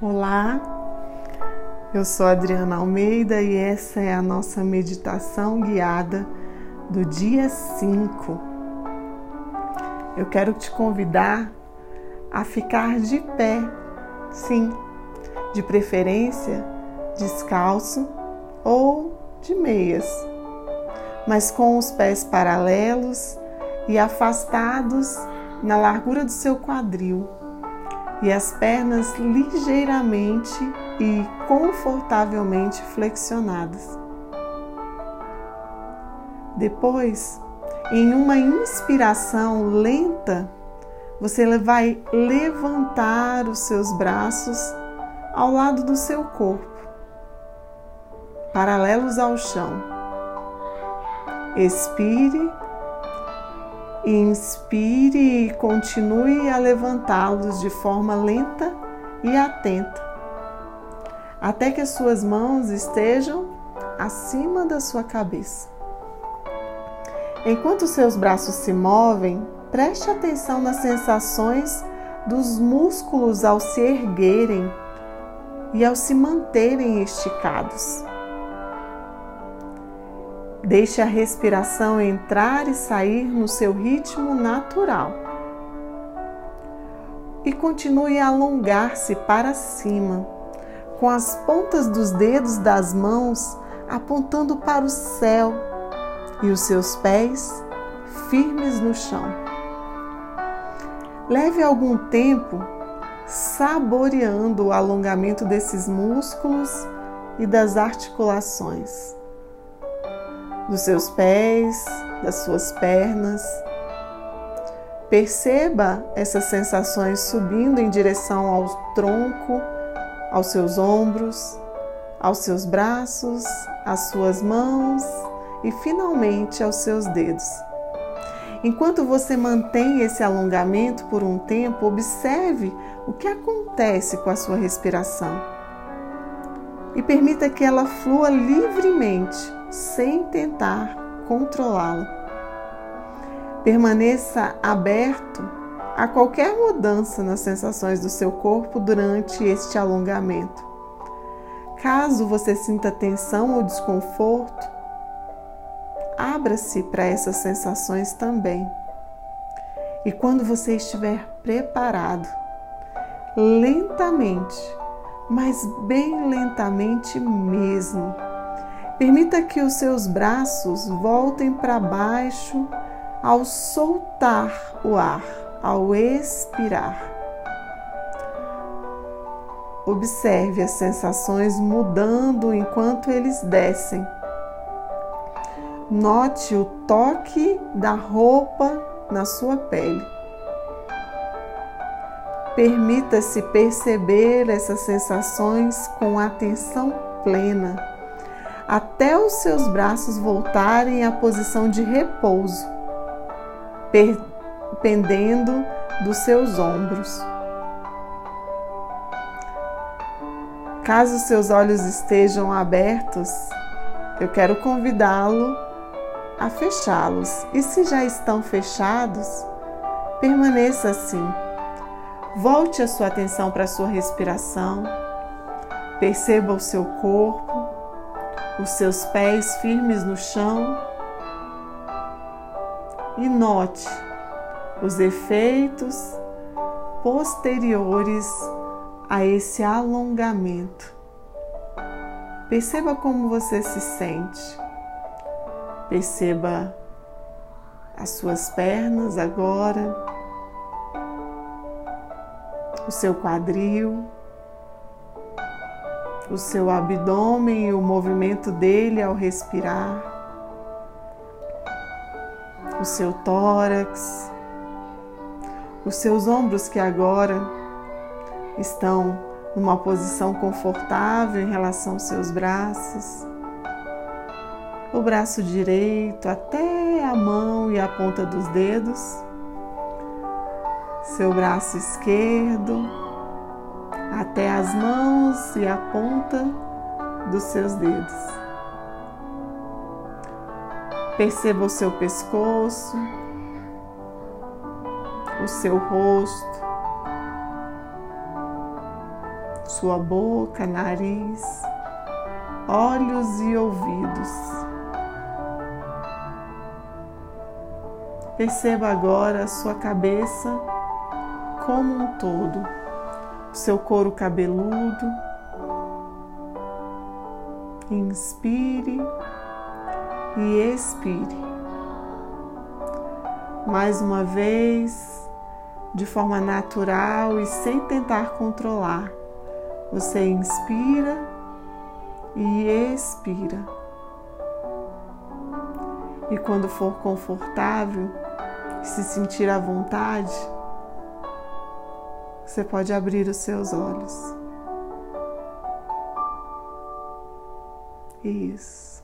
Olá, eu sou Adriana Almeida e essa é a nossa meditação guiada do dia 5. Eu quero te convidar a ficar de pé, sim, de preferência descalço ou de meias, mas com os pés paralelos e afastados na largura do seu quadril e as pernas ligeiramente e confortavelmente flexionadas. Depois, em uma inspiração lenta, você vai levantar os seus braços ao lado do seu corpo, paralelos ao chão. Expire Inspire e continue a levantá-los de forma lenta e atenta, até que as suas mãos estejam acima da sua cabeça. Enquanto seus braços se movem, preste atenção nas sensações dos músculos ao se erguerem e ao se manterem esticados. Deixe a respiração entrar e sair no seu ritmo natural. E continue a alongar-se para cima, com as pontas dos dedos das mãos apontando para o céu e os seus pés firmes no chão. Leve algum tempo saboreando o alongamento desses músculos e das articulações dos seus pés, das suas pernas. Perceba essas sensações subindo em direção ao tronco, aos seus ombros, aos seus braços, às suas mãos e finalmente aos seus dedos. Enquanto você mantém esse alongamento por um tempo, observe o que acontece com a sua respiração e permita que ela flua livremente sem tentar controlá-lo. Permaneça aberto a qualquer mudança nas sensações do seu corpo durante este alongamento. Caso você sinta tensão ou desconforto, abra-se para essas sensações também. E quando você estiver preparado, lentamente, mas bem lentamente mesmo, Permita que os seus braços voltem para baixo ao soltar o ar, ao expirar. Observe as sensações mudando enquanto eles descem. Note o toque da roupa na sua pele. Permita-se perceber essas sensações com atenção plena até os seus braços voltarem à posição de repouso, pendendo dos seus ombros. Caso seus olhos estejam abertos, eu quero convidá-lo a fechá-los. E se já estão fechados, permaneça assim. Volte a sua atenção para a sua respiração. Perceba o seu corpo os seus pés firmes no chão e note os efeitos posteriores a esse alongamento. Perceba como você se sente. Perceba as suas pernas agora, o seu quadril o seu abdômen e o movimento dele ao respirar, o seu tórax, os seus ombros que agora estão numa posição confortável em relação aos seus braços, o braço direito até a mão e a ponta dos dedos, seu braço esquerdo até as mãos e a ponta dos seus dedos. Perceba o seu pescoço, o seu rosto, sua boca, nariz, olhos e ouvidos. Perceba agora a sua cabeça como um todo, seu couro cabeludo. Inspire e expire. Mais uma vez, de forma natural e sem tentar controlar. Você inspira e expira. E quando for confortável, se sentir à vontade, você pode abrir os seus olhos. Isso.